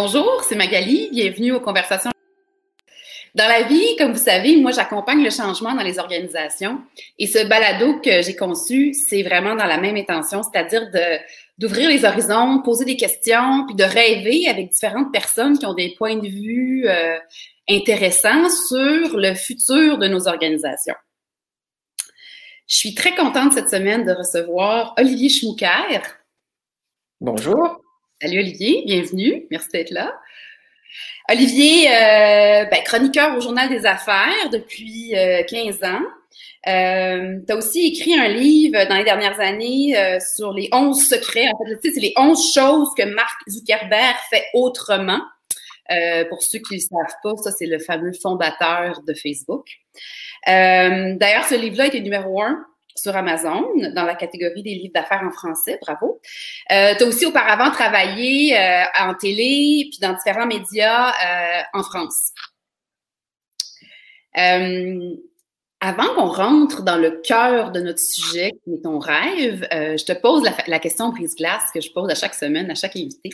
Bonjour, c'est Magali. Bienvenue aux conversations. Dans la vie, comme vous savez, moi, j'accompagne le changement dans les organisations. Et ce balado que j'ai conçu, c'est vraiment dans la même intention, c'est-à-dire d'ouvrir les horizons, poser des questions, puis de rêver avec différentes personnes qui ont des points de vue euh, intéressants sur le futur de nos organisations. Je suis très contente cette semaine de recevoir Olivier Schmucker. Bonjour. Salut Olivier, bienvenue. Merci d'être là. Olivier, euh, ben, chroniqueur au Journal des Affaires depuis 15 euh, ans. Euh, tu as aussi écrit un livre dans les dernières années euh, sur les 11 secrets. En fait, c'est les 11 choses que Mark Zuckerberg fait autrement. pour ceux qui ne le savent pas, ça, c'est le fameux fondateur de Facebook. D'ailleurs, ce livre-là était numéro un sur Amazon dans la catégorie des livres d'affaires en français. Bravo. Euh, tu as aussi auparavant travaillé euh, en télé puis dans différents médias euh, en France. Euh, avant qu'on rentre dans le cœur de notre sujet, qui ton rêve, je te pose la, la question brise-glace que je pose à chaque semaine, à chaque invité.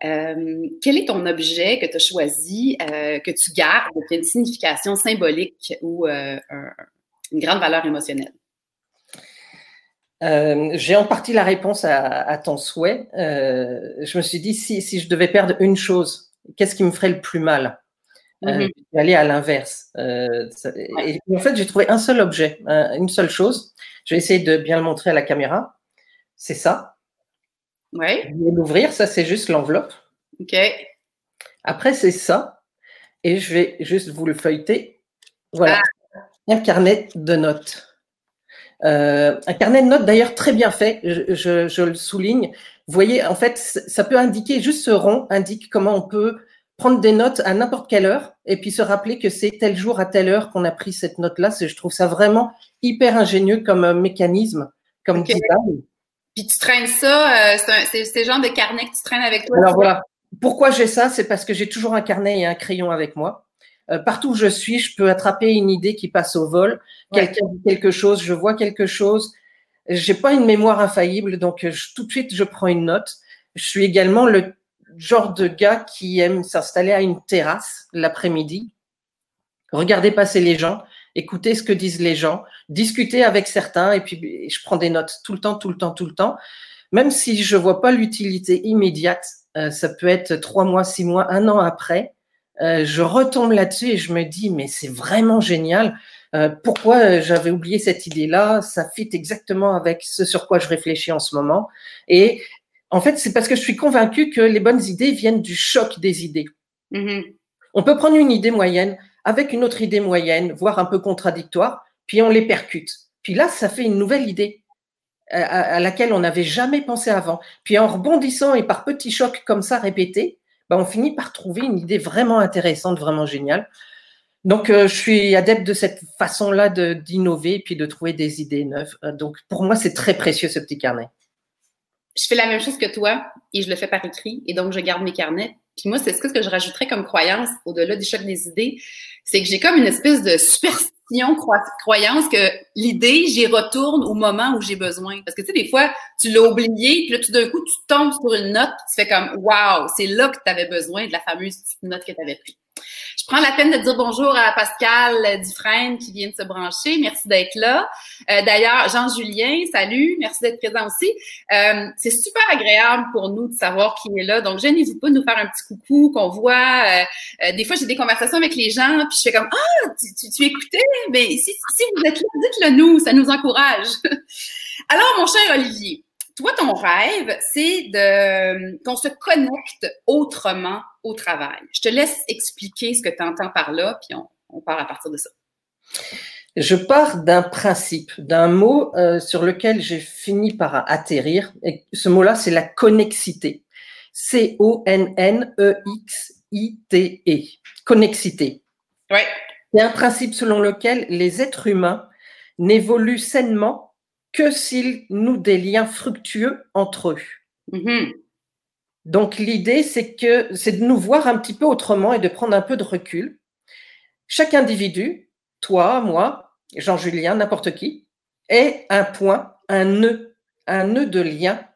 quel est ton objet que tu as choisi, que tu gardes, qui a une signification symbolique ou une grande valeur émotionnelle? Euh, j'ai en partie la réponse à, ton souhait. Euh, je me suis dit, si, si, je devais perdre une chose, qu'est-ce qui me ferait le plus mal? Euh, mm-hmm. Aller à l'inverse. En fait, j'ai trouvé un seul objet, une seule chose. Je vais essayer de bien le montrer à la caméra. C'est ça. Ouais. Je vais l'ouvrir. Ça, c'est juste l'enveloppe. OK. Après, c'est ça. Et je vais juste vous le feuilleter. Voilà. Ah. Un carnet de notes. Euh, un carnet de notes d'ailleurs très bien fait, je, le souligne. Vous voyez, en fait, ça peut indiquer, juste ce rond indique comment on peut prendre des notes à n'importe quelle heure et puis se rappeler que c'est tel jour à telle heure qu'on a pris cette note-là. Je trouve ça vraiment hyper ingénieux comme euh, mécanisme, comme design. Puis tu traînes ça, euh, c'est le genre de carnet que tu traînes avec toi. Alors voilà, pourquoi j'ai ça? C'est parce que j'ai toujours un carnet et un crayon avec moi. Euh, partout où je suis, je peux attraper une idée qui passe au vol. Quelqu'un dit quelque chose, je vois quelque chose. J'ai pas une mémoire infaillible, donc euh, tout de suite je prends une note. Je suis également le genre de gars qui aime s'installer à une terrasse l'après-midi, regarder passer les gens, écouter ce que disent les gens, discuter avec certains, et puis je prends des notes tout le temps, tout le temps, tout le temps. Même si je vois pas l'utilité immédiate, euh, ça peut être trois mois, six mois, un an après, euh, je retombe là-dessus et je me dis, mais c'est vraiment génial. Euh, pourquoi euh, j'avais oublié cette idée-là? Ça fit exactement avec ce sur quoi je réfléchis en ce moment. Et en fait, c'est parce que je suis convaincue que les bonnes idées viennent du choc des idées. Mm-hmm. On peut prendre une idée moyenne avec une autre idée moyenne, voire un peu contradictoire, puis on les percute. Puis là, ça fait une nouvelle idée à laquelle on n'avait jamais pensé avant. Puis en rebondissant et par petits chocs comme ça répétés, bah, on finit par trouver une idée vraiment intéressante, vraiment géniale. Donc, euh, je suis adepte de cette façon-là d'innover et puis de trouver des idées neuves. Euh, donc, pour moi, c'est très précieux ce petit carnet. Je fais la même chose que toi et je le fais par écrit et donc je garde mes carnets. Puis moi, c'est ce que je rajouterais comme croyance au-delà du choc des idées, c'est que j'ai comme une espèce de superstition croyance que l'idée, j'y retourne au moment où j'ai besoin. Parce que tu sais, des fois, tu l'as oublié, puis là, tout d'un coup, tu tombes sur une note, tu fais comme Wow, c'est là que tu avais besoin de la fameuse petite note que tu avais prise. Je prends la peine de dire bonjour à Pascal Dufresne qui vient de se brancher. Merci d'être là. Euh, d'ailleurs, Jean-Julien, salut. Merci d'être présent aussi. Euh, c'est super agréable pour nous de savoir qui est là. Donc, je n'hésite pas de nous faire un petit coucou, qu'on voit. Euh, des fois, j'ai des conversations avec les gens, puis je fais comme Ah, tu, tu, écoutais? Mais si, si vous êtes là, dites-le nous, ça nous encourage. Alors, mon cher Olivier, toi, ton rêve, c'est de qu'on se connecte autrement au travail. Je te laisse expliquer ce que tu entends par là, puis on, on, part à partir de ça. Je pars d'un principe, d'un mot euh, sur lequel j'ai fini par atterrir. Et ce mot-là, c'est la connexité. C-O-N-N-E-X-I-T-E. -E. Connexité. Ouais. C'est un principe selon lequel les êtres humains n'évoluent sainement que s'ils nouent des liens fructueux entre eux. Mm-hmm. Donc l'idée, c'est que c'est de nous voir un petit peu autrement et de prendre un peu de recul. Chaque individu, toi, moi, Jean-Julien, n'importe qui, est un point, un nœud, un nœud de lien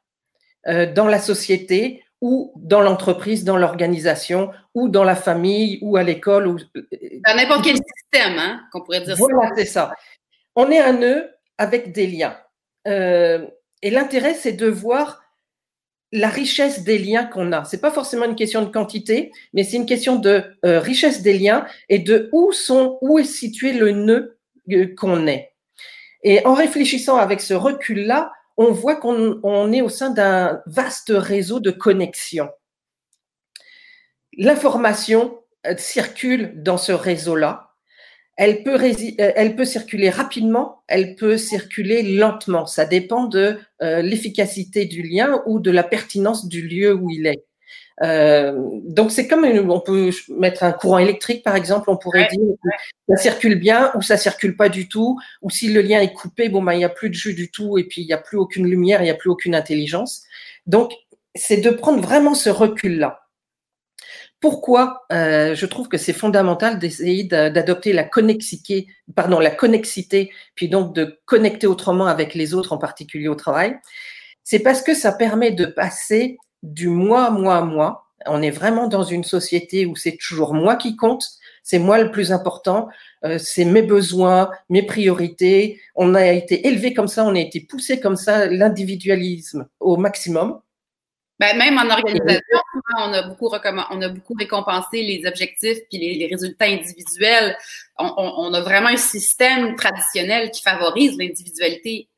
euh, dans la société ou dans l'entreprise, dans l'organisation, ou dans la famille, ou à l'école. Ou... Dans n'importe quel système, hein, qu'on pourrait dire voilà, c'est ça. On est un nœud avec des liens. Euh, et l'intérêt, c'est de voir la richesse des liens qu'on a. C'est pas forcément une question de quantité, mais c'est une question de euh, richesse des liens et de où sont, où est situé le nœud euh, qu'on est. Et en réfléchissant avec ce recul-là, on voit qu'on est au sein d'un vaste réseau de connexions. L'information circule dans ce réseau-là. Elle peut, euh, elle peut circuler rapidement, elle peut circuler lentement. Ça dépend de euh, l'efficacité du lien ou de la pertinence du lieu où il est. Euh, donc c'est comme on peut mettre un courant électrique par exemple, on pourrait dire ça circule bien ou ça circule pas du tout, ou si le lien est coupé, bon ben il y a plus de jus du tout et puis il y a plus aucune lumière, il n'y a plus aucune intelligence. Donc c'est de prendre vraiment ce recul là. Pourquoi euh, je trouve que c'est fondamental d'essayer d'adopter la connexité, pardon, la connexité, puis donc de connecter autrement avec les autres, en particulier au travail. C'est parce que ça permet de passer du moi, moi, moi. On est vraiment dans une société où c'est toujours moi qui compte, c'est moi le plus important, euh, c'est mes besoins, mes priorités. On a été élevé comme ça, on a été poussé comme ça, l'individualisme au maximum. Ben, même en organisation, on a beaucoup on a beaucoup récompensé les objectifs puis les, résultats individuels. On, on, a vraiment un système traditionnel qui favorise l'individualité.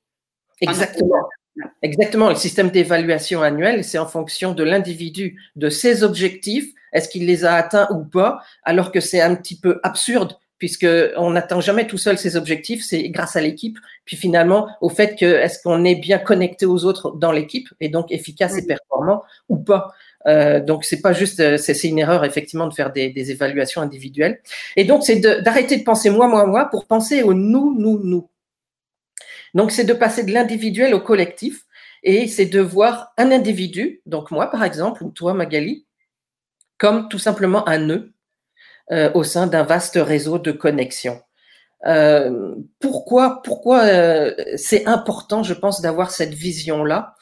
Exactement. Exactement. Le système d'évaluation annuel, c'est en fonction de l'individu, de ses objectifs. Est-ce qu'il les a atteints ou pas? Alors que c'est un petit peu absurde puisqu'on n'atteint jamais tout seul ses objectifs, c'est grâce à l'équipe, puis finalement au fait que est-ce qu'on est bien connecté aux autres dans l'équipe et donc efficace et performant ou pas. Euh, donc c'est pas juste, euh, c'est une erreur effectivement de faire des, des évaluations individuelles. Et donc c'est d'arrêter de, penser moi, moi, moi pour penser au nous, nous, nous. Donc c'est de passer de l'individuel au collectif et c'est de voir un individu, donc moi par exemple ou toi Magali, comme tout simplement un nœud euh, au sein d'un vaste réseau de connexions. Euh, pourquoi pourquoi euh, c'est important, je pense, d'avoir cette vision-là?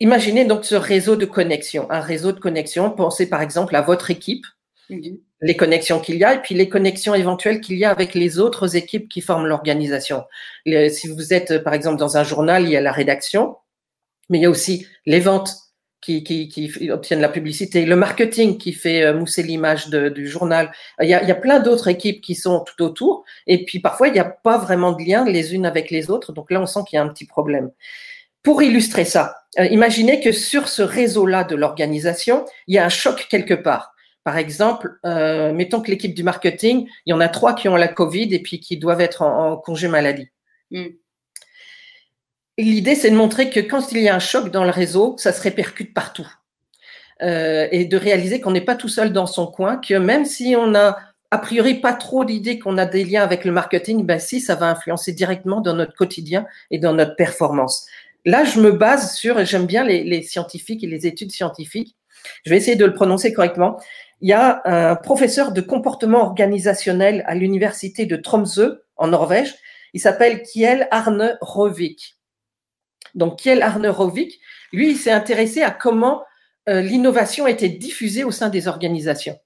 Imaginez donc ce réseau de connexions, un réseau de connexions. Pensez par exemple à votre équipe, les connexions qu'il y a, et puis les connexions éventuelles qu'il y a avec les autres équipes qui forment l'organisation. Si vous êtes par exemple dans un journal, il y a la rédaction, mais il y a aussi les ventes, qui, obtiennent la publicité, le marketing qui fait euh, mousser l'image du journal. Il y, a, plein d'autres équipes qui sont tout autour. Et puis parfois, il n'y a pas vraiment de lien les unes avec les autres. Donc là, on sent qu'il y a un petit problème. Pour illustrer ça, euh, imaginez que sur ce réseau-là de l'organisation, il y a un choc quelque part. Par exemple, euh, mettons que l'équipe du marketing, il y en a trois qui ont la Covid et puis qui doivent être en, congé maladie. Mm. L'idée, c'est de montrer que quand il y a un choc dans le réseau, ça se répercute partout. Euh, et de réaliser qu'on n'est pas tout seul dans son coin, que même si on a a priori pas trop l'idée qu'on a des liens avec le marketing, ben si, ça va influencer directement dans notre quotidien et dans notre performance. Là, je me base sur, j'aime bien les, les scientifiques et les études scientifiques, je vais essayer de le prononcer correctement. Il y a un professeur de comportement organisationnel à l'université de Tromsø, en Norvège. Il s'appelle Kiel Arne Rovik. Donc Kiel Arnerovic, lui, il s'est intéressé à comment euh, l'innovation était diffusée au sein des organisations.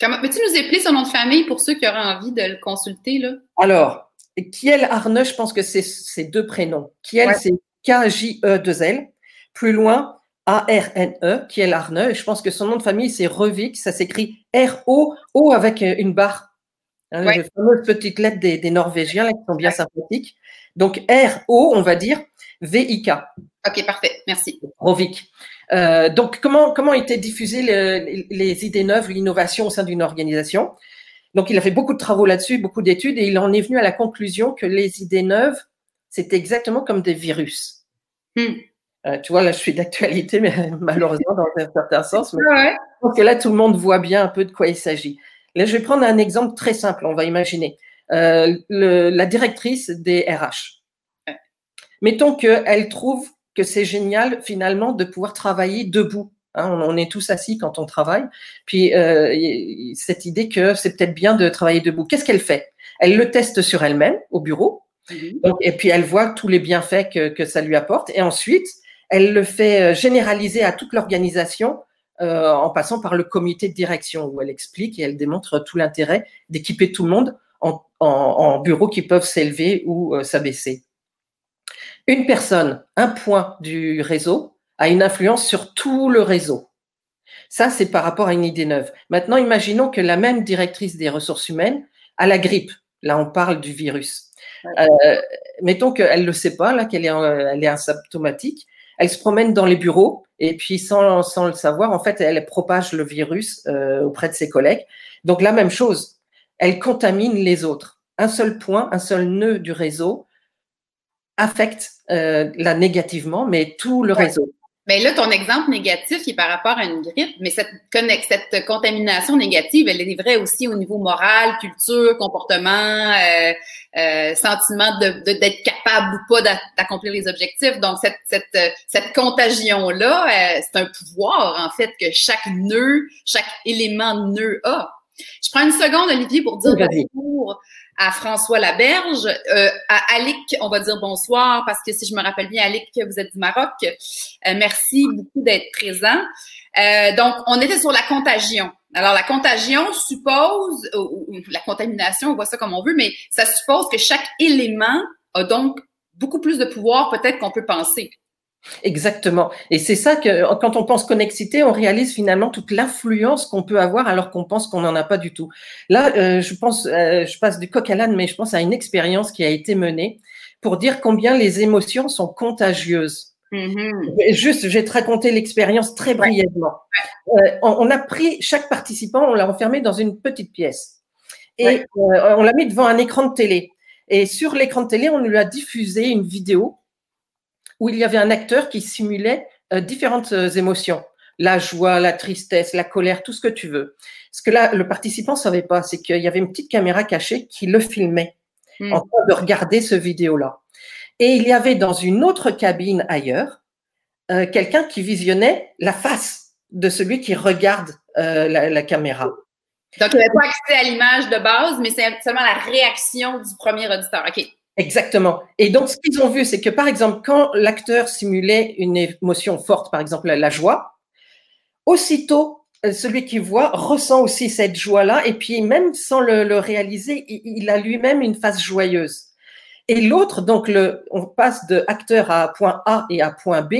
Peux-tu nous épeler son nom de famille pour ceux qui auraient envie de le consulter? Là? Alors, Kiel Arne, je pense que c'est ses deux prénoms. Kiel, c'est K-J-E-2-L. Plus loin, A-R-N-E, Kiel Arne. Je pense que son nom de famille, c'est Revic. Ça s'écrit R-O-O avec euh, une barre. Hein, Les fameuses petites lettres des, Norvégiens qui sont bien sympathiques. Donc R-O, on va dire, VIK. Ok, parfait. Merci. Rovik. Euh, donc, comment, comment étaient diffusées les idées neuves, l'innovation au sein d'une organisation? Donc, il a fait beaucoup de travaux là-dessus, beaucoup d'études, et il en est venu à la conclusion que les idées neuves, c'était exactement comme des virus. Hmm. Euh, tu vois, là, je suis d'actualité, mais malheureusement, dans un certain sens. Mais Donc là, tout le monde voit bien un peu de quoi il s'agit. Là, je vais prendre un exemple très simple, on va imaginer. Euh, le, la directrice des RH Mettons qu'elle trouve que c'est génial finalement de pouvoir travailler debout. Hein, on, est tous assis quand on travaille. Puis euh, cette idée que c'est peut-être bien de travailler debout. Qu'est-ce qu'elle fait? Elle le teste sur elle-même au bureau. Mhm. et puis elle voit tous les bienfaits que, que ça lui apporte. Et ensuite, elle le fait généraliser à toute l'organisation en passant par le comité de direction où elle explique et elle démontre tout l'intérêt d'équiper tout le monde en, en bureaux qui peuvent s'élever ou s'abaisser. Une personne, un point du réseau, a une influence sur tout le réseau. Ça, c'est par rapport à une idée neuve. Maintenant, imaginons que la même directrice des ressources humaines a la grippe. Là, on parle du virus. Euh, mettons qu'elle ne le sait pas, là, qu'elle est, elle est asymptomatique. Elle se promène dans les bureaux et puis sans, sans le savoir, en fait, elle propage le virus euh, auprès de ses collègues. Donc, la même chose, elle contamine les autres. Un seul point, un seul nœud du réseau affecte euh, là négativement, mais tout le réseau. Mais là, ton exemple négatif est par rapport à une grippe, mais cette, cette contamination négative, elle est vraie aussi au niveau moral, culture, comportement, euh, euh, sentiment de, d'être capable ou pas d'accomplir les objectifs. Donc, cette, cette, cette contagion-là, euh, c'est un pouvoir, en fait, que chaque nœud, chaque élément de nœud a. Je prends une seconde, Olivier, pour dire bonjour à François Laberge, euh, à Alic, on va dire bonsoir parce que si je me rappelle bien, Alic, vous êtes du Maroc. Euh, merci beaucoup d'être présent. Euh, donc, on était sur la contagion. Alors, la contagion suppose, ou, la contamination, on voit ça comme on veut, mais ça suppose que chaque élément a donc beaucoup plus de pouvoir peut-être qu'on peut penser. Exactement. Et c'est ça que quand on pense connexité, on réalise finalement toute l'influence qu'on peut avoir alors qu'on pense qu'on n'en a pas du tout. Là, euh, je pense, euh, je passe du coq à l'âne, mais je pense à une expérience qui a été menée pour dire combien les émotions sont contagieuses. Mm-hmm. Juste, je vais te raconter l'expérience très brièvement. Euh, on, a pris chaque participant, on l'a enfermé dans une petite pièce et on l'a mis devant un écran de télé. Et sur l'écran de télé, on lui a diffusé une vidéo où il y avait un acteur qui simulait euh, différentes euh, émotions. La joie, la tristesse, la colère, tout ce que tu veux. Ce que là, le participant savait pas, c'est qu'il y avait une petite caméra cachée qui le filmait hmm. en train de regarder ce vidéo-là. Et il y avait dans une autre cabine ailleurs euh, quelqu'un qui visionnait la face de celui qui regarde la, caméra. Donc, il n'avait pas accès à l'image de base, mais c'est seulement la réaction du premier auditeur. OK. Exactement. Et donc, ce qu'ils ont vu, c'est que par exemple, quand l'acteur simulait une émotion forte, par exemple la joie, aussitôt, euh, celui qui voit ressent aussi cette joie-là, et puis même sans le, réaliser, il, a lui-même une face joyeuse. Et l'autre, donc, le, on passe de acteur à point A et à point B.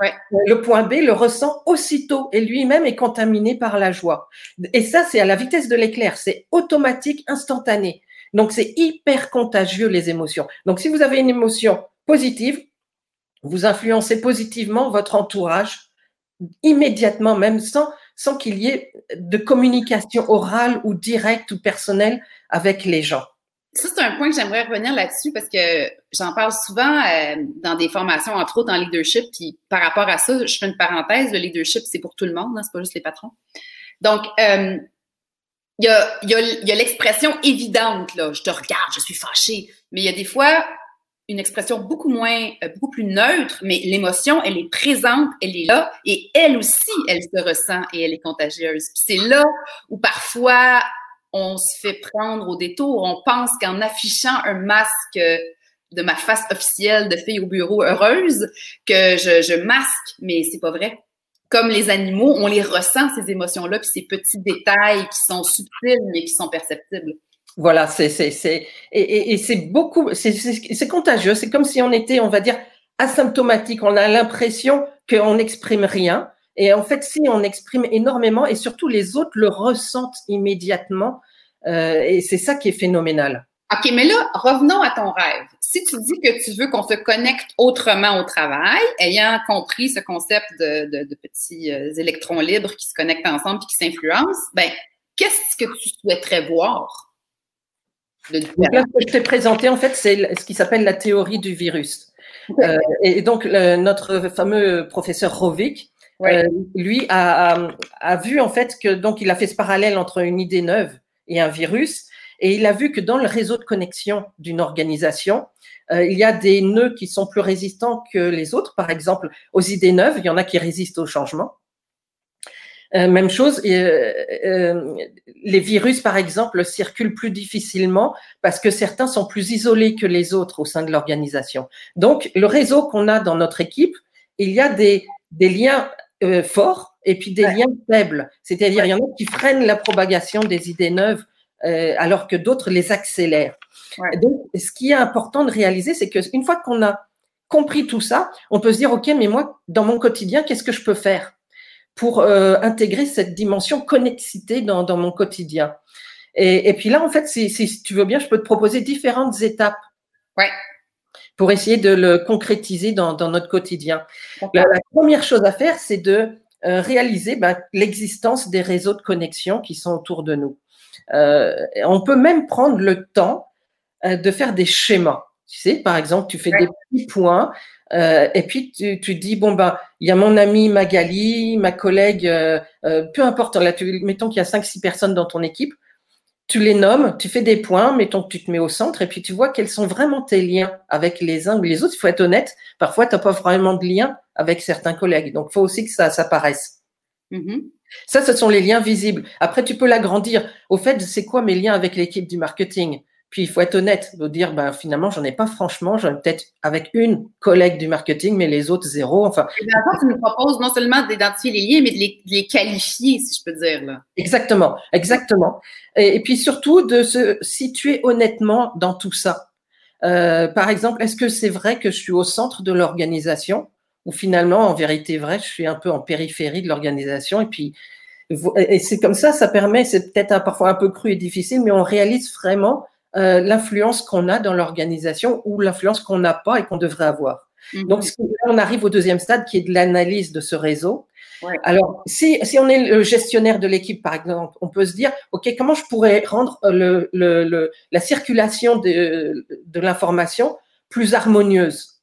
Ouais. Le point B le ressent aussitôt et lui-même est contaminé par la joie. Et ça, c'est à la vitesse de l'éclair, c'est automatique, instantané. Donc, c'est hyper contagieux, les émotions. Donc, si vous avez une émotion positive, vous influencez positivement votre entourage immédiatement, même sans, sans qu'il y ait de communication orale ou directe ou personnelle avec les gens. Ça, c'est un point que j'aimerais revenir là-dessus parce que j'en parle souvent euh, dans des formations, entre autres en leadership. Puis par rapport à ça, je fais une parenthèse, le leadership, c'est pour tout le monde, hein, c'est pas juste les patrons. Donc, euh, il y a, y a, y a l'expression évidente, là, je te regarde, je suis fâchée. Mais il y a des fois une expression beaucoup moins, euh, beaucoup plus neutre, mais l'émotion, elle est présente, elle est là, et elle aussi, elle se ressent et elle est contagieuse. c'est là où parfois on se fait prendre au détour. On pense qu'en affichant un masque de ma face officielle de fille au bureau heureuse, que je, je masque, mais c'est pas vrai comme les animaux, on les ressent, ces émotions-là, puis ces petits détails qui sont subtils, mais qui sont perceptibles. Voilà, c'est, c'est, c'est, et, et, c'est beaucoup, c'est, c'est, contagieux. C'est comme si on était, on va dire, asymptomatique. On a l'impression qu'on n'exprime rien. Et en fait, si on exprime énormément, et surtout les autres le ressentent immédiatement, euh, et c'est ça qui est phénoménal. OK, mais là, revenons à ton rêve. Si tu dis que tu veux qu'on se connecte autrement au travail, ayant compris ce concept de, de, de petits euh, électrons libres qui se connectent ensemble et qui s'influencent, ben, qu'est-ce que tu souhaiterais voir? donc là, ce que je t'ai présenté, en fait, c'est ce qui s'appelle la théorie du virus. Euh, et donc, notre fameux professeur Rovik, euh, lui, a, a, a, vu en fait que donc il a fait ce parallèle entre une idée neuve et un virus. Et il a vu que dans le réseau de connexion d'une organisation, euh, il y a des nœuds qui sont plus résistants que les autres. Par exemple, aux idées neuves, il y en a qui résistent au changement. Euh, même chose, euh, les virus, par exemple, circulent plus difficilement parce que certains sont plus isolés que les autres au sein de l'organisation. Donc, le réseau qu'on a dans notre équipe il y a des, des liens forts et puis des liens faibles. C'est-à-dire, il y en a qui freinent la propagation des idées neuves euh, alors que d'autres les accélèrent. Donc, ce qui est important de réaliser, c'est qu'une fois qu'on a compris tout ça, on peut se dire, OK, mais moi, dans mon quotidien, qu'est-ce que je peux faire pour euh, intégrer cette dimension connexité dans, dans mon quotidien? Et, et, puis là, en fait, si, si, tu veux bien, je peux te proposer différentes étapes. Ouais pour essayer de le concrétiser dans, dans notre quotidien. La, la, première chose à faire, c'est de euh, réaliser bah, l'existence des réseaux de connexion qui sont autour de nous. Euh, on peut même prendre le temps euh, de faire des schémas. Tu sais, par exemple, tu fais des petits points euh, et puis tu, tu, dis bon bah il y a mon ami Magali, ma collègue, euh, peu importe. Là, tu, mettons qu'il y a cinq six personnes dans ton équipe tu les nommes, tu fais des points, mettons que tu te mets au centre, et puis tu vois quels sont vraiment tes liens avec les uns ou les autres. Il faut être honnête, parfois, tu n'as pas vraiment de lien avec certains collègues. Donc, il faut aussi que ça, ça paraisse. Mm-hmm. Ça, ce sont les liens visibles. Après, tu peux l'agrandir. Au fait, c'est quoi mes liens avec l'équipe du marketing? Puis il faut être honnête, de dire ben finalement j'en ai pas franchement, j'en ai peut-être avec une collègue du marketing, mais les autres zéro. Enfin. Bien, tu nous proposes non seulement d'identifier les liens, mais de les, de les, qualifier, si je peux dire là. Exactement, exactement. Et, et, puis surtout de se situer honnêtement dans tout ça. Euh, par exemple, est-ce que c'est vrai que je suis au centre de l'organisation? Ou finalement en vérité vrai, je suis un peu en périphérie de l'organisation et puis et c'est comme ça, ça permet, c'est peut-être parfois un peu cru et difficile, mais on réalise vraiment euh, l'influence qu'on a dans l'organisation ou l'influence qu'on n'a pas et qu'on devrait avoir. Mm-hmm. Donc, on arrive au deuxième stade qui est de l'analyse de ce réseau. Ouais. Alors, si, si on est le gestionnaire de l'équipe, par exemple, on peut se dire, OK, comment je pourrais rendre le, le, le la circulation de, de l'information plus harmonieuse?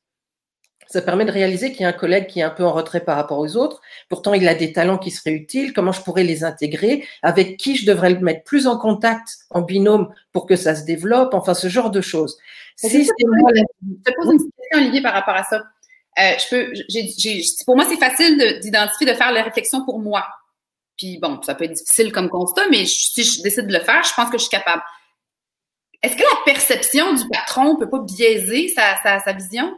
Ça permet de réaliser qu'il y a un collègue qui est un peu en retrait par rapport aux autres. Pourtant, il a des talents qui seraient utiles. Comment je pourrais les intégrer? Avec qui je devrais le mettre plus en contact en binôme pour que ça se développe? Enfin, ce genre de choses. Si je, te pose une question, Olivier, par rapport à ça. Euh, je peux, pour moi, c'est facile d'identifier, de, faire la réflexion pour moi. Puis bon, ça peut être difficile comme constat, mais si je décide de le faire, je pense que je suis capable. Est-ce que la perception du patron peut pas biaiser sa, sa, sa vision?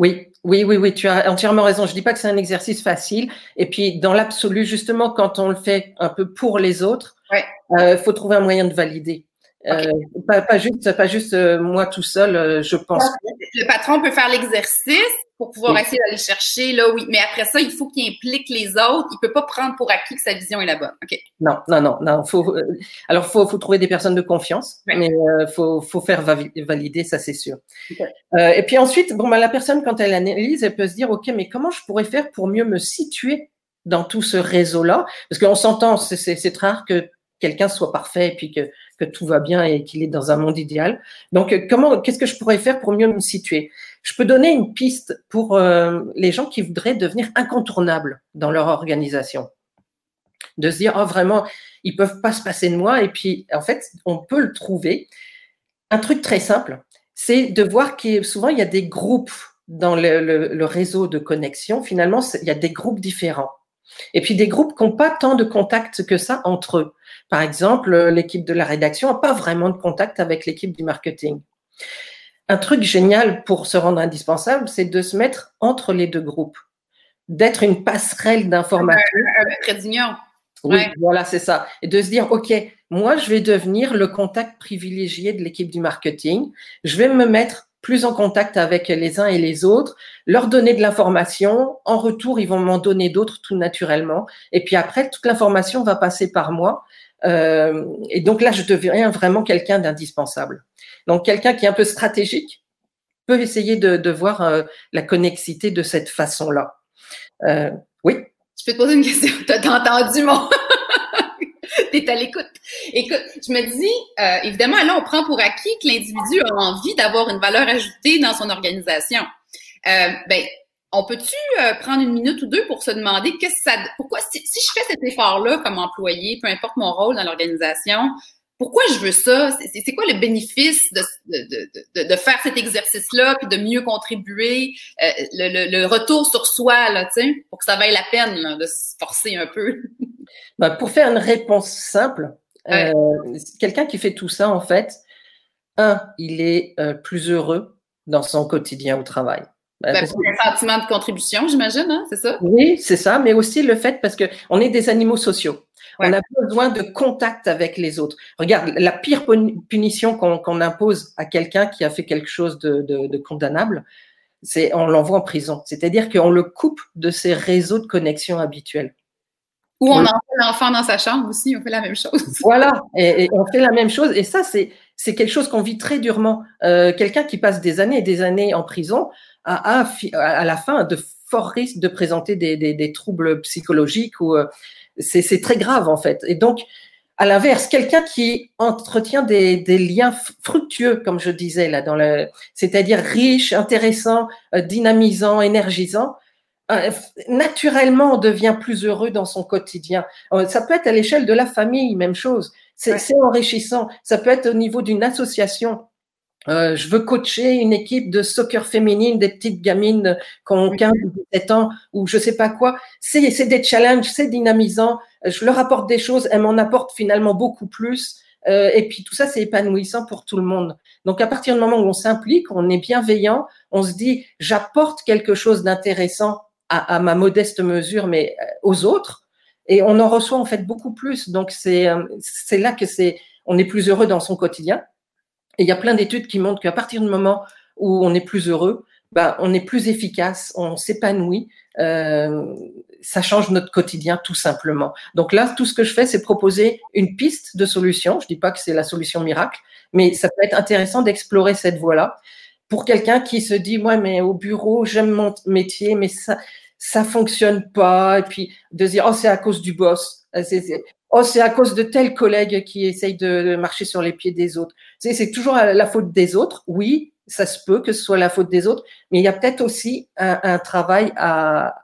Oui, oui, oui, oui, tu as entièrement raison. Je dis pas que c'est un exercice facile. Et puis, dans l'absolu, justement, quand on le fait un peu pour les autres, il ouais. euh, faut trouver un moyen de valider. Okay. Euh, pas, pas, juste, pas juste euh, moi tout seul, euh, je pense. Le patron peut faire l'exercice pour pouvoir oui. essayer d'aller chercher là, oui. Mais après ça, il faut qu'il implique les autres. Il peut pas prendre pour acquis que sa vision est la bonne. OK. Non, non, non, non. Faut, euh, alors, faut, faut trouver des personnes de confiance, ouais. mais euh, faut, faut faire valider, ça c'est sûr. Okay. Euh, et puis ensuite, bon, bah, la personne quand elle analyse, elle peut se dire, ok, mais comment je pourrais faire pour mieux me situer dans tout ce réseau-là? Parce qu'on s'entend, c'est très rare que quelqu'un soit parfait et puis que, que tout va bien et qu'il est dans un monde idéal. Donc, comment, qu'est-ce que je pourrais faire pour mieux me situer? Je peux donner une piste pour euh, les gens qui voudraient devenir incontournables dans leur organisation. De se dire, oh, vraiment, ils peuvent pas se passer de moi. Et puis, en fait, on peut le trouver. Un truc très simple, c'est de voir qu'il souvent, il y a des groupes dans le, le, réseau de connexion. Finalement, il y a des groupes différents. Et puis des groupes qui n'ont pas tant de contact que ça entre eux. Par exemple, l'équipe de la rédaction n'a pas vraiment de contact avec l'équipe du marketing. Un truc génial pour se rendre indispensable, c'est de se mettre entre les deux groupes, d'être une passerelle d'information. Très d'union. Oui, ouais. voilà, c'est ça. Et de se dire, OK, moi, je vais devenir le contact privilégié de l'équipe du marketing. Je vais me mettre plus en contact avec les uns et les autres, leur donner de l'information. En retour, ils vont m'en donner d'autres tout naturellement. Et puis après, toute l'information va passer par moi. Euh, et donc là, je deviens vraiment quelqu'un d'indispensable. Donc quelqu'un qui est un peu stratégique peut essayer de, de voir euh, la connexité de cette façon-là. Euh, oui? Je peux te poser une question. T'as entendu mon t'es à l'écoute. Écoute, je me dis, euh, évidemment, là, on prend pour acquis que l'individu a envie d'avoir une valeur ajoutée dans son organisation. Euh, ben, on peut-tu euh, prendre une minute ou deux pour se demander que ça, pourquoi, si, si je fais cet effort-là comme employé, peu importe mon rôle dans l'organisation, pourquoi je veux ça? C'est quoi le bénéfice de, de, de, de faire cet exercice-là, puis de mieux contribuer, euh, le, le, le, retour sur soi, là, pour que ça vaille la peine là, de se forcer un peu? Ben, pour faire une réponse simple, ouais. euh, quelqu'un qui fait tout ça, en fait, un, il est euh, plus heureux dans son quotidien au travail. Ben, un sentiment de contribution, j'imagine, hein, c'est ça? Oui, c'est ça, mais aussi le fait parce qu'on est des animaux sociaux. On a besoin de contact avec les autres. Regarde, la pire punition qu'on impose à quelqu'un qui a fait quelque chose de, condamnable, c'est on l'envoie en prison. C'est-à-dire qu'on le coupe de ses réseaux de connexion habituels. Ou on envoie l'enfant dans sa chambre aussi, on fait la même chose. Voilà, et, on fait la même chose. Et ça, c'est c'est quelque chose qu'on vit très durement. Euh, quelqu'un qui passe des années et des années en prison a, à la fin de forts risques de présenter des, des, troubles psychologiques ou euh, c'est très grave en fait. Et donc, à l'inverse, quelqu'un qui entretient des, des, liens fructueux, comme je disais là, dans le, c'est-à-dire riche, intéressant, euh, dynamisant, énergisant, euh, naturellement, on devient plus heureux dans son quotidien. Ça peut être à l'échelle de la famille, même chose. C'est enrichissant. Ça peut être au niveau d'une association. Euh, je veux coacher une équipe de soccer féminine, des petites gamines qui ont 15 ou 17 ans ou je sais pas quoi. C'est des challenges, c'est dynamisant. Je leur apporte des choses, elles m'en apportent finalement beaucoup plus. Euh, et puis tout ça, c'est épanouissant pour tout le monde. Donc à partir du moment où on s'implique, on est bienveillant, on se dit j'apporte quelque chose d'intéressant à, à, ma modeste mesure, mais euh, aux autres, et on en reçoit en fait beaucoup plus. Donc c'est c'est là que c'est on est plus heureux dans son quotidien. Et il y a plein d'études qui montrent qu'à partir du moment où on est plus heureux, ben, on est plus efficace, on s'épanouit, euh, ça change notre quotidien tout simplement. Donc là, tout ce que je fais, c'est proposer une piste de solution. Je dis pas que c'est la solution miracle, mais ça peut être intéressant d'explorer cette voie-là pour quelqu'un qui se dit, moi, mais au bureau, j'aime mon métier, mais ça, ça fonctionne pas. Et puis de dire, oh, c'est à cause du boss. Oh, c'est à cause de tel collègue qui essaye de marcher sur les pieds des autres. Tu c'est toujours la faute des autres. Oui, ça se peut que ce soit la faute des autres, mais il y a peut-être aussi un, travail à,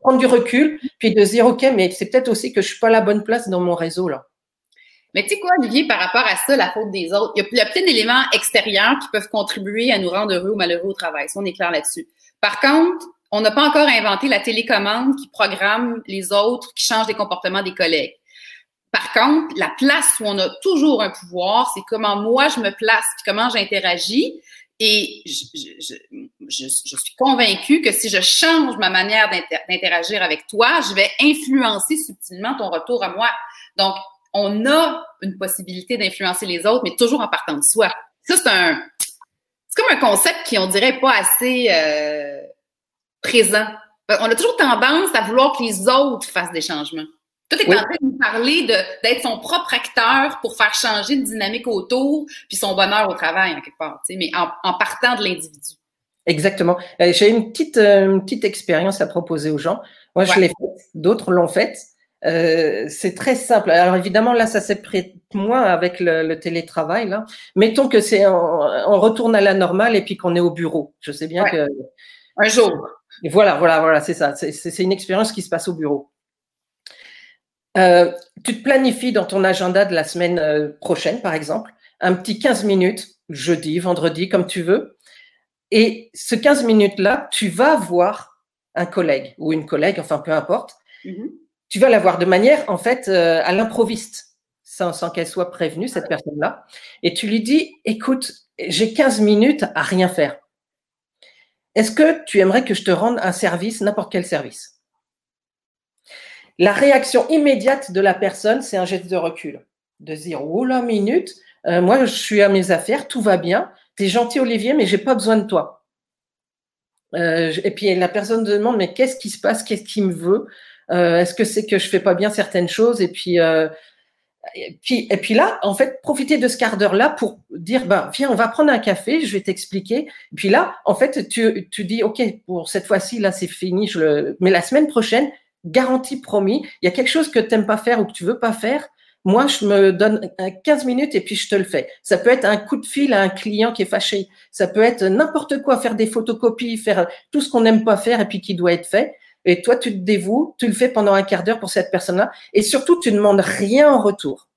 prendre du recul, puis de dire, OK, mais c'est peut-être aussi que je suis pas à la bonne place dans mon réseau, là. Mais tu sais quoi, Olivier, par rapport à ça, la faute des autres, il y a, plein d'éléments extérieurs qui peuvent contribuer à nous rendre heureux ou malheureux au travail. Ça, on est clair là-dessus. Par contre, on n'a pas encore inventé la télécommande qui programme les autres, qui change les comportements des collègues. Par contre, la place où on a toujours un pouvoir, c'est comment moi je me place, comment j'interagis. Et je, suis convaincue que si je change ma manière d'interagir avec toi, je vais influencer subtilement ton retour à moi. Donc, on a une possibilité d'influencer les autres, mais toujours en partant de soi. Ça, c'est un, c'est comme un concept qui, on dirait, pas assez euh, présent. On a toujours tendance à vouloir que les autres fassent des changements. Tout est en train de nous parler d'être son propre acteur pour faire changer une dynamique autour, puis son bonheur au travail, en quelque part, mais en, partant de l'individu. Exactement. Euh, j'ai une petite, euh, une petite expérience à proposer aux gens. Moi, je l'ai faite, d'autres l'ont faite. Euh, c'est très simple. Alors évidemment, là, ça s'est prêt moins avec le, télétravail. Là. Mettons que c'est on, retourne à la normale et puis qu'on est au bureau. Je sais bien que un jour. voilà, voilà, voilà, c'est ça. C'est une expérience qui se passe au bureau. Euh, tu te planifies dans ton agenda de la semaine euh, prochaine, par exemple, un petit 15 minutes, jeudi, vendredi, comme tu veux. Et ce 15 minutes-là, tu vas voir un collègue ou une collègue, enfin peu importe. Mm-hmm. Tu vas la voir de manière, en fait, euh, à l'improviste, sans, sans qu'elle soit prévenue, cette personne-là. Et tu lui dis, écoute, j'ai 15 minutes à rien faire. Est-ce que tu aimerais que je te rende un service, n'importe quel service? La réaction immédiate de la personne, c'est un geste de recul. De dire, oh minute, euh, moi je suis à mes affaires, tout va bien, t'es gentil Olivier, mais j'ai pas besoin de toi. Euh, et puis la personne demande, mais qu'est-ce qui se passe, qu'est-ce qu'il me veut? Euh, Est-ce que c'est que je fais pas bien certaines choses? Et puis, et puis, et puis là, en fait, profiter de ce quart d'heure-là pour dire, ben, viens, on va prendre un café, je vais t'expliquer. Et puis là, en fait, tu, tu dis, OK, pour cette fois-ci, là, c'est fini, mais la semaine prochaine, garantie promis. Il y a quelque chose que tu n'aimes pas faire ou que tu veux pas faire. Moi, je me donne 15 minutes et puis je te le fais. Ça peut être un coup de fil à un client qui est fâché. Ça peut être n'importe quoi, faire des photocopies, faire tout ce qu'on n'aime pas faire et puis qui doit être fait. Et toi, tu te dévoues, tu le fais pendant un quart d'heure pour cette personne-là. Et surtout, tu ne demandes rien en retour.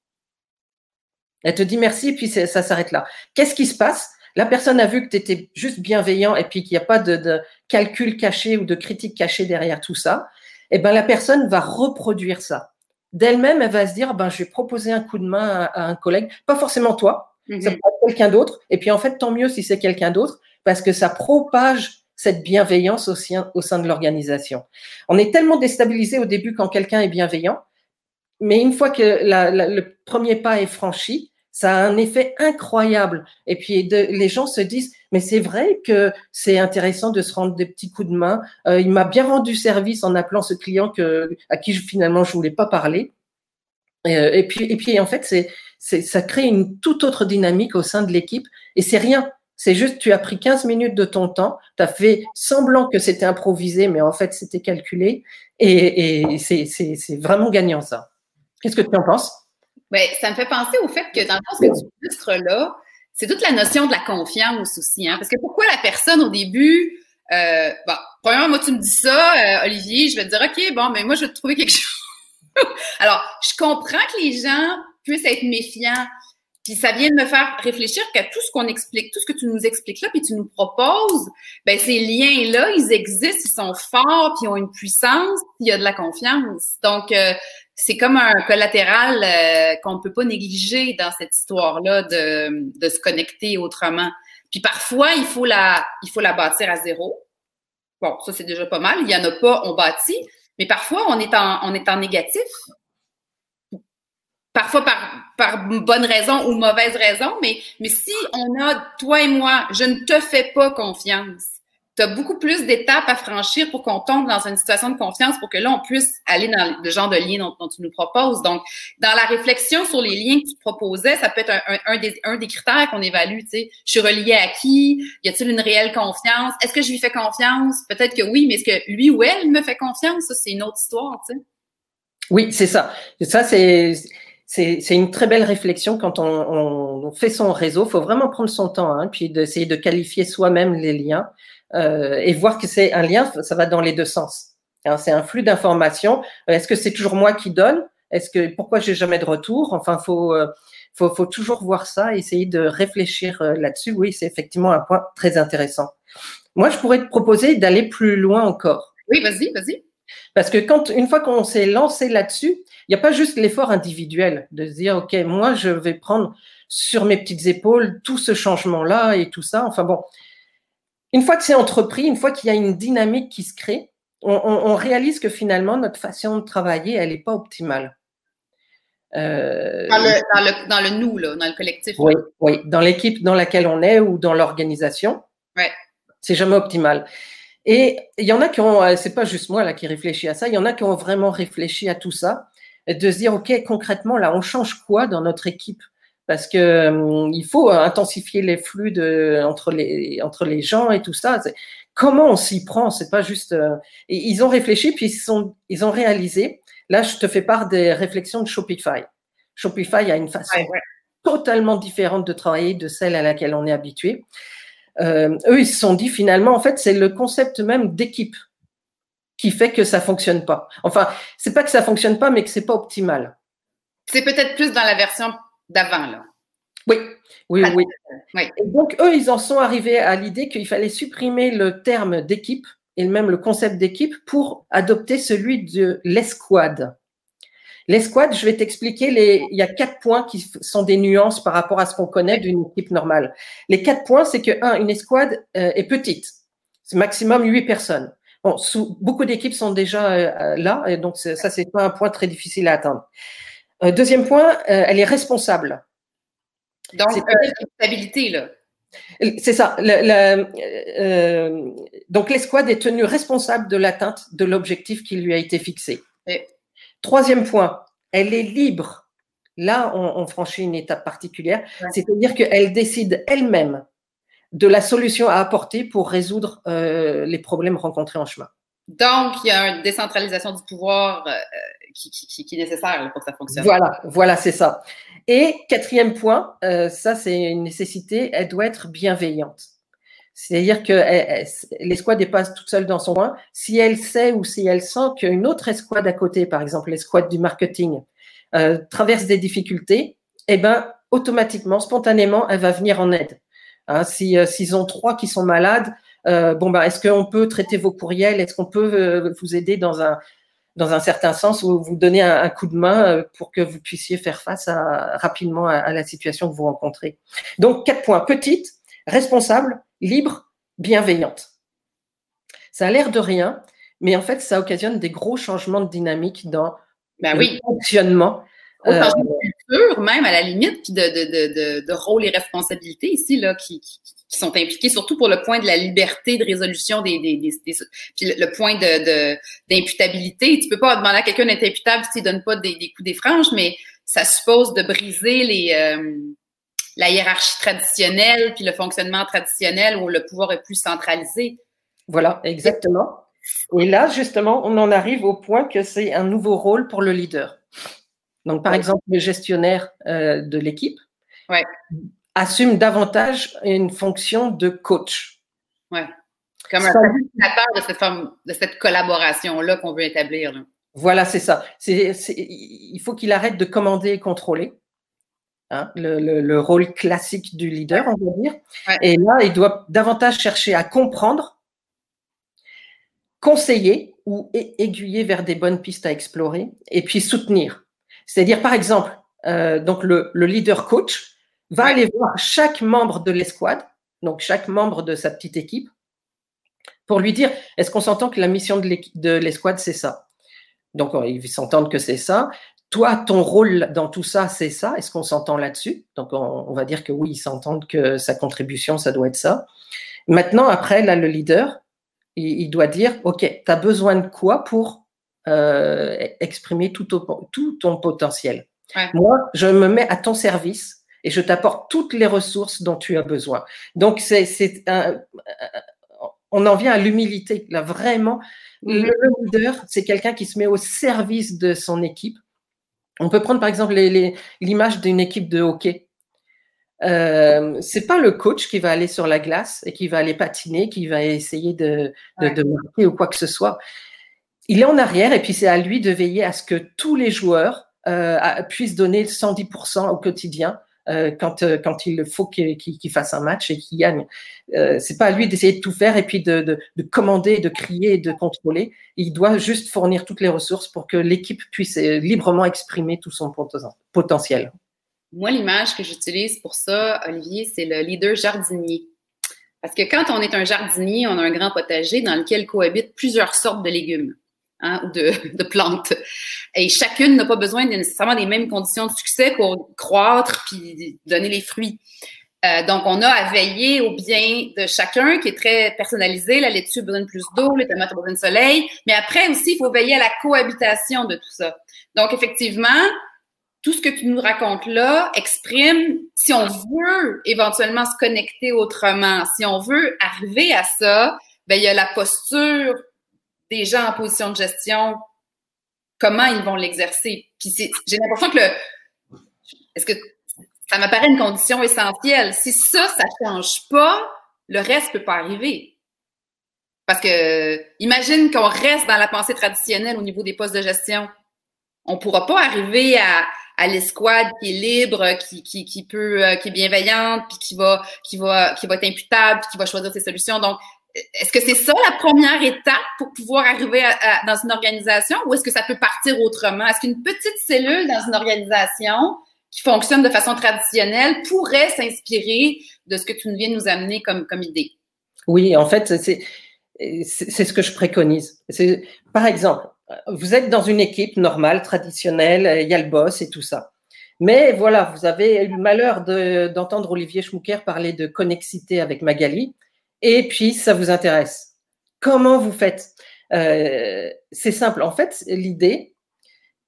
Elle te dit merci et puis ça s'arrête là. Qu'est-ce qui se passe? La personne a vu que tu étais juste bienveillant et puis qu'il n'y a pas de, de calcul caché ou de critique cachée derrière tout ça eh ben, la personne va reproduire ça. D'elle-même, elle va se dire, ben, je vais proposer un coup de main à, un collègue, pas forcément toi, ça mhm. peut être quelqu'un d'autre. Et puis, en fait, tant mieux si c'est quelqu'un d'autre, parce que ça propage cette bienveillance au sein, au sein de l'organisation. On est tellement déstabilisé au début quand quelqu'un est bienveillant, mais une fois que le premier pas est franchi, ça a un effet incroyable. Et puis les gens se disent, mais c'est vrai que c'est intéressant de se rendre des petits coups de main. Euh, il m'a bien rendu service en appelant ce client à qui finalement je voulais pas parler. Et, euh, puis, et puis en fait, ça crée une toute autre dynamique au sein de l'équipe. Et c'est rien. C'est juste, tu as pris 15 minutes de ton temps, tu as fait semblant que c'était improvisé, mais en fait, c'était calculé. Et, c'est vraiment gagnant, ça. Qu'est-ce que tu en penses? Bien, ça me fait penser au fait que dans le fond, ce que tu illustres là, c'est toute la notion de la confiance aussi. Hein? Parce que pourquoi la personne au début, euh, bon, premièrement, moi, tu me dis ça, euh, Olivier, je vais te dire, OK, bon, mais moi, je vais te trouver quelque chose. Alors, je comprends que les gens puissent être méfiants. Puis ça vient de me faire réfléchir qu'à tout ce qu'on explique, tout ce que tu nous expliques là, puis tu nous proposes, ben ces liens-là, ils existent, ils sont forts, puis ils ont une puissance, puis il y a de la confiance. Donc, euh, c'est comme un collatéral euh, qu'on ne peut pas négliger dans cette histoire-là de, se connecter autrement. Puis parfois, il faut la, il faut la bâtir à zéro. Bon, ça c'est déjà pas mal. Il y en a pas, on bâtit. Mais parfois, on est en, on est en négatif. Parfois par, par bonne raison ou mauvaise raison. Mais, mais si on a, toi et moi, je ne te fais pas confiance tu as beaucoup plus d'étapes à franchir pour qu'on tombe dans une situation de confiance pour que là, on puisse aller dans le genre de lien dont, tu nous proposes. Donc, dans la réflexion sur les liens que tu proposais, ça peut être un, des, critères qu'on évalue. Tu sais, je suis relié à qui? Y a-t-il une réelle confiance? Est-ce que je lui fais confiance? Peut-être que oui, mais est-ce que lui ou elle me fait confiance? Ça, c'est une autre histoire, tu sais. Oui, c'est ça. Ça, c'est c'est une très belle réflexion quand on, on, fait son réseau. Il faut vraiment prendre son temps, hein, puis d'essayer de qualifier soi-même les liens. Euh, et voir que c'est un lien, ça va dans les deux sens. Hein, c'est un flux d'informations. Euh, est-ce que c'est toujours moi qui donne? Est-ce que pourquoi j'ai jamais de retour? Enfin, faut, euh, faut, faut toujours voir ça, essayer de réfléchir là-dessus. Oui, c'est effectivement un point très intéressant. Moi, je pourrais te proposer d'aller plus loin encore. Oui, vas-y, vas-y. Parce que quand une fois qu'on s'est lancé là-dessus, il n'y a pas juste l'effort individuel de se dire ok, moi je vais prendre sur mes petites épaules tout ce changement-là et tout ça. Enfin bon, une fois que c'est entrepris, une fois qu'il y a une dynamique qui se crée, on, réalise que finalement, notre façon de travailler, elle n'est pas optimale. Euh, dans, le, dans, le, nous, là, dans le collectif. Oui, oui. dans l'équipe dans laquelle on est ou dans l'organisation. Ouais. C'est jamais optimal. Et il y en a qui ont, euh, c'est pas juste moi là qui réfléchis à ça, il y en a qui ont vraiment réfléchi à tout ça, de se dire, OK, concrètement, là, on change quoi dans notre équipe? Parce que hum, il faut intensifier les flux de, entre les entre les gens et tout ça. Comment on s'y prend? C'est pas juste. Euh, ils ont réfléchi puis ils sont ils ont réalisé. Là, je te fais part des réflexions de Shopify. Shopify a une façon totalement différente de travailler de celle à laquelle on est habitué. Euh, eux, ils se sont dit finalement, en fait, c'est le concept même d'équipe qui fait que ça fonctionne pas. Enfin, c'est pas que ça fonctionne pas, mais que c'est pas optimal. C'est peut-être plus dans la version d'avant, là. Oui, oui, oui. Et donc, eux, ils en sont arrivés à l'idée qu'il fallait supprimer le terme d'équipe et même le concept d'équipe pour adopter celui de l'escouade. L'escouade, je vais t'expliquer, les... il y a quatre points qui sont des nuances par rapport à ce qu'on connaît d'une équipe normale. Les quatre points, c'est que, un, une escouade euh, est petite. C'est maximum huit personnes. Bon, beaucoup d'équipes sont déjà euh, là, et donc ça, c'est pas un point très difficile à atteindre. Euh, deuxième point, euh, elle est responsable. Donc, c'est une stabilité, là. C'est ça. euh, donc, l'escouade est tenue responsable de l'atteinte de l'objectif qui lui a été fixé. Troisième point, elle est libre. Là, on, franchit une étape particulière, c'est-à-dire qu'elle décide elle-même de la solution à apporter pour résoudre euh, les problèmes rencontrés en chemin. Donc, il y a une décentralisation du pouvoir qui, est nécessaire pour que ça fonctionne. Voilà, voilà, c'est ça. Et quatrième point, euh, ça c'est une nécessité, elle doit être bienveillante. C'est-à-dire que l'escouade n'est pas toute seule dans son coin. Si elle sait ou si elle sent qu'une autre escouade à côté, par exemple l'escouade du marketing, euh, traverse des difficultés, eh ben automatiquement, spontanément, elle va venir en aide. Hein, si euh, s'ils ont trois qui sont malades, bon ben, est-ce qu'on peut traiter vos courriels? Est-ce qu'on peut vous aider dans un dans un certain sens, ou vous donner un, coup de main euh, pour que vous puissiez faire face à, rapidement à, la situation que vous rencontrez. Donc, quatre points. Petite, responsable, libre, bienveillante. Ça a l'air de rien, mais en fait, ça occasionne des gros changements de dynamique dans ben le oui. fonctionnement. Euh, culture, même à la limite, puis de, de, de, de, rôle et responsabilités ici, là, qui, qui, sont impliqués, surtout pour le point de la liberté de résolution des, des, des, puis le, point de d'imputabilité. Tu peux pas demander à quelqu'un d'être imputable si tu donnes pas des, des coups des franges, mais ça suppose de briser les euh, la hiérarchie traditionnelle puis le fonctionnement traditionnel où le pouvoir est plus centralisé. Voilà, exactement. Et là, justement, on en arrive au point que c'est un nouveau rôle pour le leader. Donc, par exemple, le gestionnaire euh, de l'équipe assume davantage une fonction de coach. Ouais. Comme un facilitateur de cette, forme, de cette collaboration-là qu'on veut établir. Voilà, c'est ça. il faut qu'il arrête de commander et contrôler. Hein, le, rôle classique du leader, on va dire. Et là, il doit davantage chercher à comprendre, conseiller ou aiguiller vers des bonnes pistes à explorer, et puis soutenir. C'est-à-dire, par exemple, euh, donc le, leader coach va aller voir chaque membre de l'escouade, donc chaque membre de sa petite équipe, pour lui dire est-ce qu'on s'entend que la mission de l'escouade, c'est ça? Donc, ils s'entendent que c'est ça toi, ton rôle dans tout ça, c'est ça? Est-ce qu'on s'entend là-dessus? Donc, on, va dire que oui, ils s'entendent que sa contribution, ça doit être ça. Maintenant, après, là, le leader, il, doit dire, OK, tu as besoin de quoi pour euh, exprimer tout, tout, ton potentiel Moi, je me mets à ton service et je t'apporte toutes les ressources dont tu as besoin. Donc, c'est on en vient à l'humilité. Là, vraiment, mm-hmm. le leader, c'est quelqu'un qui se met au service de son équipe on peut prendre par exemple l'image d'une équipe de hockey. Euh, c'est pas le coach qui va aller sur la glace et qui va aller patiner, qui va essayer de, de, marquer ou quoi que ce soit. Il est en arrière et puis c'est à lui de veiller à ce que tous les joueurs euh, puissent donner 110% au quotidien euh, quand, euh, quand il faut qu'il fasse un match et qu'il gagne. Euh, c'est pas à lui d'essayer de tout faire et puis de, de, de, commander, de crier de contrôler. Il doit juste fournir toutes les ressources pour que l'équipe puisse librement exprimer tout son potentiel. Moi, l'image que j'utilise pour ça, Olivier, c'est le leader jardinier. Parce que quand on est un jardinier, on a un grand potager dans lequel cohabitent plusieurs sortes de légumes hein, de, de, plantes. Et chacune n'a pas besoin nécessairement des mêmes conditions de succès pour croître puis donner les fruits. Euh, donc, on a à veiller au bien de chacun qui est très personnalisé. La laitue besoin de plus d'eau, les tomates besoin de soleil. Mais après aussi, il faut veiller à la cohabitation de tout ça. Donc, effectivement, tout ce que tu nous racontes là exprime si on veut éventuellement se connecter autrement, si on veut arriver à ça, ben il y a la posture des gens en position de gestion, comment ils vont l'exercer? Puis j'ai l'impression que le, est-ce que ça m'apparaît une condition essentielle? Si ça, ça change pas, le reste peut pas arriver. Parce que, imagine qu'on reste dans la pensée traditionnelle au niveau des postes de gestion. On pourra pas arriver à, à l'escouade qui est libre, qui, qui, qui peut, euh, qui est bienveillante, puis qui va, qui va, qui va être imputable, puis qui va choisir ses solutions. Donc, est-ce que c'est ça la première étape pour pouvoir arriver dans une organisation ou est-ce que ça peut partir autrement? Est-ce qu'une petite cellule dans une organisation qui fonctionne de façon traditionnelle pourrait s'inspirer de ce que tu viens de nous amener comme, comme idée? Oui, en fait, c'est, ce que je préconise. Par exemple, vous êtes dans une équipe normale, traditionnelle, il y a le boss et tout ça. Mais voilà, vous avez eu le malheur d'entendre Olivier Schmucker parler de connexité avec Magali et puis ça vous intéresse. Comment vous faites? Euh, C'est simple. En fait, l'idée,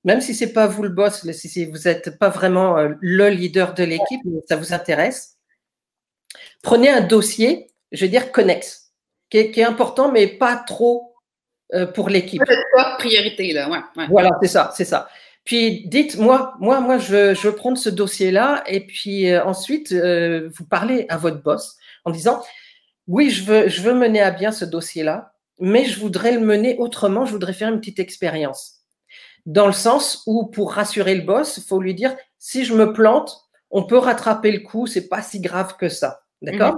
même si c'est pas vous le boss, si vous n'êtes pas vraiment euh, le leader de l'équipe, mais ça vous intéresse, prenez un dossier, je veux dire connexe, qui est, important, mais pas trop euh, pour l'équipe. Pas priorité là, ouais, Voilà, c'est ça, c'est ça. Puis dites, moi, moi, moi, je, je veux prendre ce dossier-là, et puis ensuite, vous parlez à votre boss en disant, oui, je veux, je veux mener à bien ce dossier-là, mais je voudrais le mener autrement, je voudrais faire une petite expérience. Dans le sens où, pour rassurer le boss, il faut lui dire, si je me plante, on peut rattraper le coup, c'est pas si grave que ça. D'accord?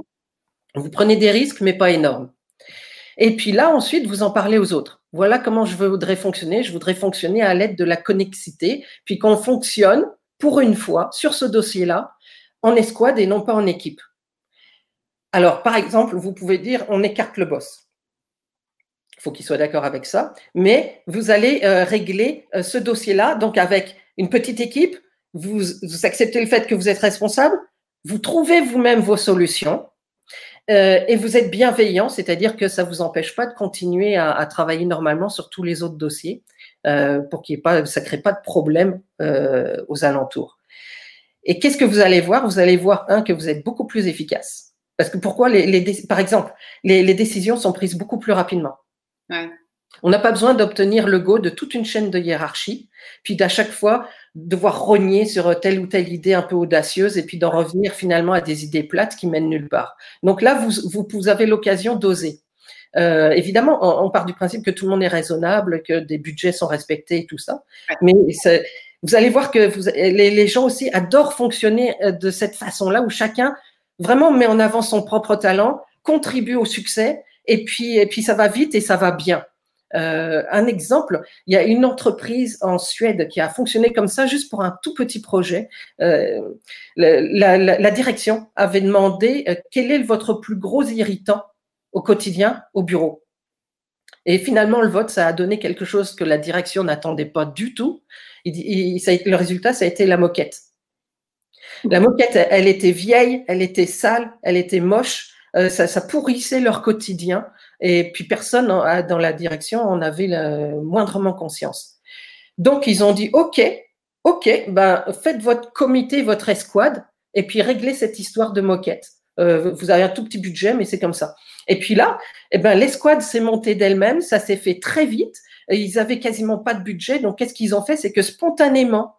Mhm. Vous prenez des risques, mais pas énormes. Et puis là, ensuite, vous en parlez aux autres. Voilà comment je voudrais fonctionner. Je voudrais fonctionner à l'aide de la connexité, puis qu'on fonctionne pour une fois sur ce dossier-là en escouade et non pas en équipe. Alors, par exemple, vous pouvez dire on écarte le boss. faut qu'il soit d'accord avec ça. Mais vous allez euh, régler euh, ce dossier-là, donc avec une petite équipe, vous, acceptez le fait que vous êtes responsable, vous trouvez vous-même vos solutions euh, et vous êtes bienveillant, c'est-à-dire que ça vous empêche pas de continuer à, travailler normalement sur tous les autres dossiers pour qu'il ça crée pas de problème aux alentours. Et qu'est-ce que vous allez voir? Vous allez voir un que vous êtes beaucoup plus efficace. Parce que pourquoi les, les par exemple, les, les décisions sont prises beaucoup plus rapidement. Ouais. On n'a pas besoin d'obtenir le go de toute une chaîne de hiérarchie, puis d'à chaque fois devoir rogner sur telle ou telle idée un peu audacieuse et puis d'en revenir finalement à des idées plates qui mènent nulle part. Donc là, vous, vous, avez l'occasion d'oser. Euh, évidemment, on, on, part du principe que tout le monde est raisonnable, que des budgets sont respectés et tout ça. Mais vous allez voir que vous, les, les, gens aussi adorent fonctionner euh, de cette façon-là où chacun vraiment met en avant son propre talent, contribue au succès et puis, puis ça va vite et ça va bien. Euh, un exemple, il y a une entreprise en Suède qui a fonctionné comme ça juste pour un tout petit projet. Euh, la, direction avait demandé euh, quel est votre plus gros irritant au quotidien au bureau? Et finalement, le vote, ça a donné quelque chose que la direction n'attendait pas du tout. Le résultat, ça a été la moquette. La moquette, elle était vieille, elle était sale, elle était moche, euh, ça, ça, pourrissait leur quotidien. Et puis personne dans la direction en avait le, moindrement conscience. Donc ils ont dit OK, OK, ben faites votre comité, votre escouade, et puis réglez cette histoire de moquette. Euh, vous avez un tout petit budget, mais c'est comme ça. Et puis là, eh ben l'escouade s'est montée d'elle-même, ça s'est fait très vite. Et ils avaient quasiment pas de budget, donc qu'est-ce qu'ils ont fait? C'est que spontanément,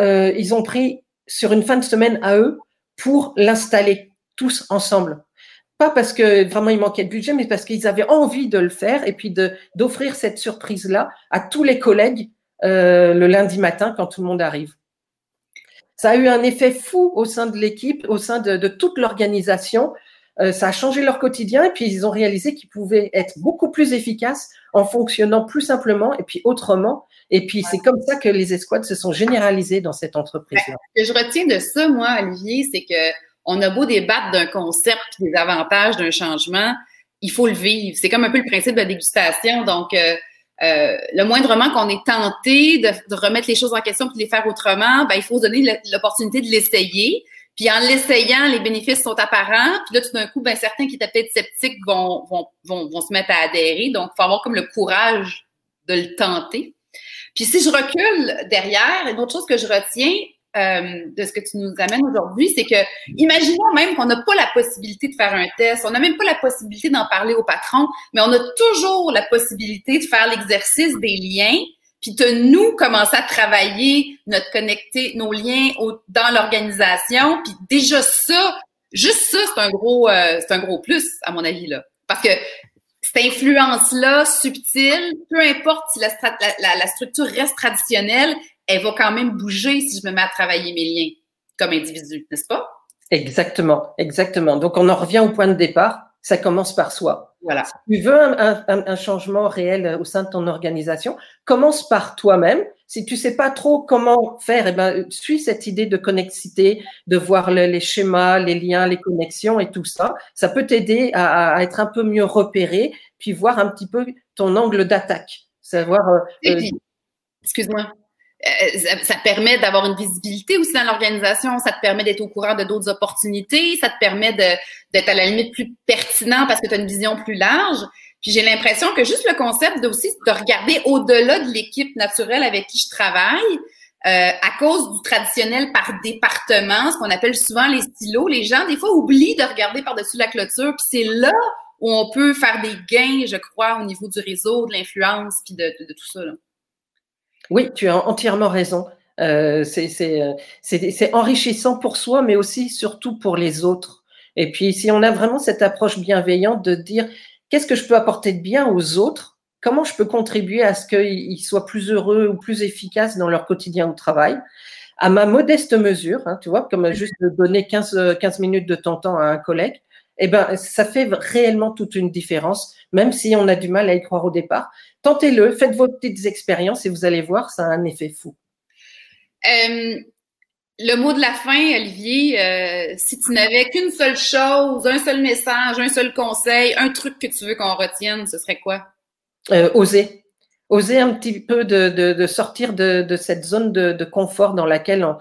euh, ils ont pris sur une fin de semaine à eux pour l'installer tous ensemble pas parce que vraiment il manquait de budget, mais parce qu'ils avaient envie de le faire et puis d'offrir cette surprise-là à tous les collègues euh, le lundi matin quand tout le monde arrive. Ça a eu un effet fou au sein de l'équipe, au sein de, de toute l'organisation. Euh, ça a changé leur quotidien et puis ils ont réalisé qu'ils pouvaient être beaucoup plus efficaces en fonctionnant plus simplement et puis autrement. Et puis c'est comme ça que les escouades se sont généralisées dans cette entreprise-là. Ce que je retiens de ça, moi, Olivier, c'est que on a beau débattre d'un concept des avantages d'un changement, il faut le vivre. C'est comme un peu le principe de la dégustation. Donc, euh, euh, le moindrement qu'on est tenté de, de, remettre les choses en question puis de les faire autrement, ben, il faut se donner l'opportunité de l'essayer. Puis en l'essayant, les bénéfices sont apparents. Puis là, tout d'un coup, ben, certains qui étaient peut-être sceptiques vont, vont, vont, vont se mettre à adhérer. Donc, il faut avoir comme le courage de le tenter. Puis si je recule derrière, une autre chose que je retiens, euh, de ce que tu nous amènes aujourd'hui, c'est que imaginons même qu'on n'a pas la possibilité de faire un test, on n'a même pas la possibilité d'en parler au patron, mais on a toujours la possibilité de faire l'exercice des liens, puis de nous commencer à travailler notre connecter nos liens dans l'organisation, puis déjà ça, juste ça, c'est un gros, euh, c'est un gros plus à mon avis là, parce que cette influence-là subtile, peu importe si la, structure reste traditionnelle, elle va quand même bouger si je me mets à travailler mes liens comme individu, n'est-ce pas? Exactement, exactement. Donc, on en revient au point de départ. Ça commence par soi. Voilà. Si tu veux un, un, un, changement réel au sein de ton organisation, commence par toi-même. Si tu sais pas trop comment faire, eh ben, suis cette idée de connexité, de voir le, les schémas, les liens, les connexions et tout ça. Ça peut t'aider à, à, être un peu mieux repéré, puis voir un petit peu ton angle d'attaque. Savoir. Euh, excuse-moi. Euh, ça, te permet d'avoir une visibilité aussi dans l'organisation, ça te permet d'être au courant de d'autres opportunités, ça te permet d'être à la limite plus pertinent parce que tu as une vision plus large. Puis j'ai l'impression que juste le concept de aussi de regarder au-delà de l'équipe naturelle avec qui je travaille, euh, à cause du traditionnel par département, ce qu'on appelle souvent les stylos, les gens des fois oublient de regarder par-dessus la clôture, puis c'est là où on peut faire des gains, je crois, au niveau du réseau, de l'influence, puis de, de, de, tout ça. Là. Oui, tu as entièrement raison. Euh, c'est enrichissant pour soi, mais aussi surtout pour les autres. Et puis, si on a vraiment cette approche bienveillante de dire qu'est-ce que je peux apporter de bien aux autres, comment je peux contribuer à ce qu'ils soient plus heureux ou plus efficaces dans leur quotidien au travail, à ma modeste mesure, hein, tu vois, comme juste de donner 15, 15 minutes de ton temps à un collègue, eh ben, ça fait réellement toute une différence, même si on a du mal à y croire au départ. Tentez-le, faites vos petites expériences et vous allez voir, ça a un effet fou. Euh, le mot de la fin, Olivier, euh, si tu n'avais qu'une seule chose, un seul message, un seul conseil, un truc que tu veux qu'on retienne, ce serait quoi? euh, oser, oser un petit peu de, de, sortir de, de, cette zone de, confort dans laquelle on,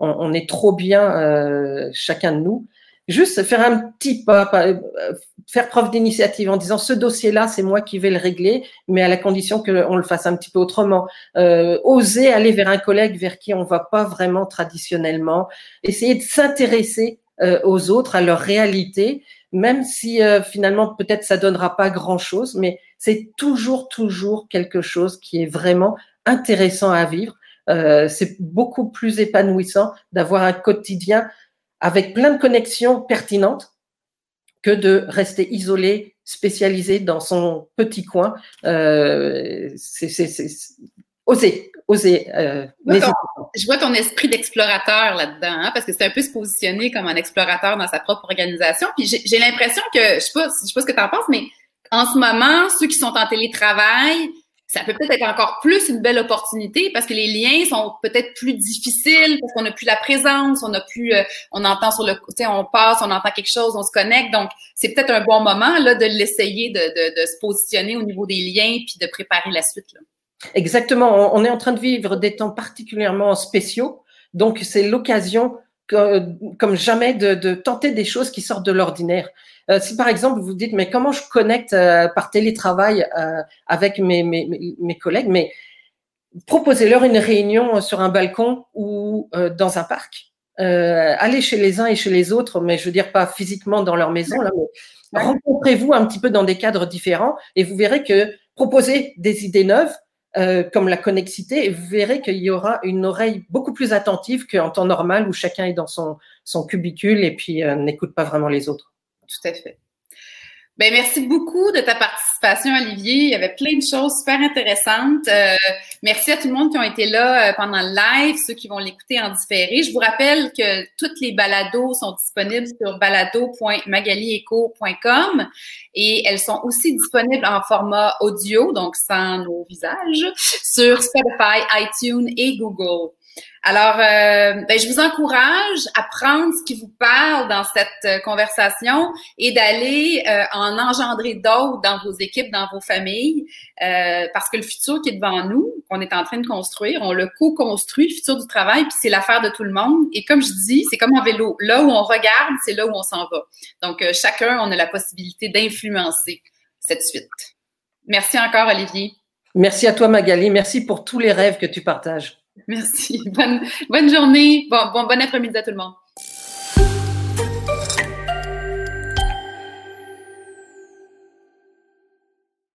on, est trop bien chacun de nous. Juste faire un petit pas, euh, faire preuve d'initiative en disant ce dossier-là, c'est moi qui vais le régler, mais à la condition qu'on le fasse un petit peu autrement. Euh, oser aller vers un collègue vers qui on va pas vraiment traditionnellement, essayer de s'intéresser euh, aux autres, à leur réalité, même si euh, finalement peut-être ça donnera pas grand-chose, mais c'est toujours toujours quelque chose qui est vraiment intéressant à vivre. Euh, c'est beaucoup plus épanouissant d'avoir un quotidien avec plein de connexions pertinentes que de rester isolé, spécialisé dans son petit coin. Euh, c'est oser, oser. Euh, je vois ton esprit d'explorateur là-dedans, hein, parce que c'est un peu se positionner comme un explorateur dans sa propre organisation. Puis j'ai l'impression que, je sais pas, je sais pas ce que tu en penses, mais en ce moment, ceux qui sont en télétravail, ça peut peut-être être encore plus une belle opportunité parce que les liens sont peut-être plus difficiles parce qu'on n'a plus la présence, on n'a plus, euh, on entend sur le côté, on passe, on entend quelque chose, on se connecte. Donc, c'est peut-être un bon moment là de l'essayer de, de, de, se positionner au niveau des liens puis de préparer la suite. Là. Exactement. On est en train de vivre des temps particulièrement spéciaux. Donc, c'est l'occasion comme jamais de, de, tenter des choses qui sortent de l'ordinaire. Euh, si par exemple vous dites mais comment je connecte euh, par télétravail euh, avec mes, mes, mes, collègues, mais proposez-leur une réunion sur un balcon ou dans un parc. allez chez les uns et chez les autres, mais je veux dire pas physiquement dans leur maison, là, mais rencontrez-vous un petit peu dans des cadres différents et vous verrez que proposer des idées neuves, euh, comme la connexité, et vous verrez qu'il y aura une oreille beaucoup plus attentive qu'en temps normal où chacun est dans son, son cubicule et puis euh, n'écoute pas vraiment les autres. Tout à fait. Ben, merci beaucoup de ta participation, Olivier. Il y avait plein de choses super intéressantes. Euh, merci à tout le monde qui ont été là euh, pendant le live, ceux qui vont l'écouter en différé. Je vous rappelle que toutes les balados sont disponibles sur balado.magalieco.com et elles sont aussi disponibles en format audio, donc sans nos visages, sur Spotify, iTunes et Google. Alors, euh, ben, je vous encourage à prendre ce qui vous parle dans cette euh, conversation et d'aller euh, en engendrer d'autres dans vos équipes, dans vos familles, parce que le futur qui est devant nous, qu'on est en train de construire, on le co-construit, le futur du travail, puis c'est l'affaire de tout le monde. Et comme je dis, c'est comme en vélo. Là où on regarde, c'est là où on s'en va. Donc, chacun, on a la possibilité d'influencer cette suite. Merci encore, Olivier. Merci à toi, Magali. Merci pour tous les rêves que tu partages. Merci. Bonne, bonne journée. Bon, bon, bon après-midi à tout le monde.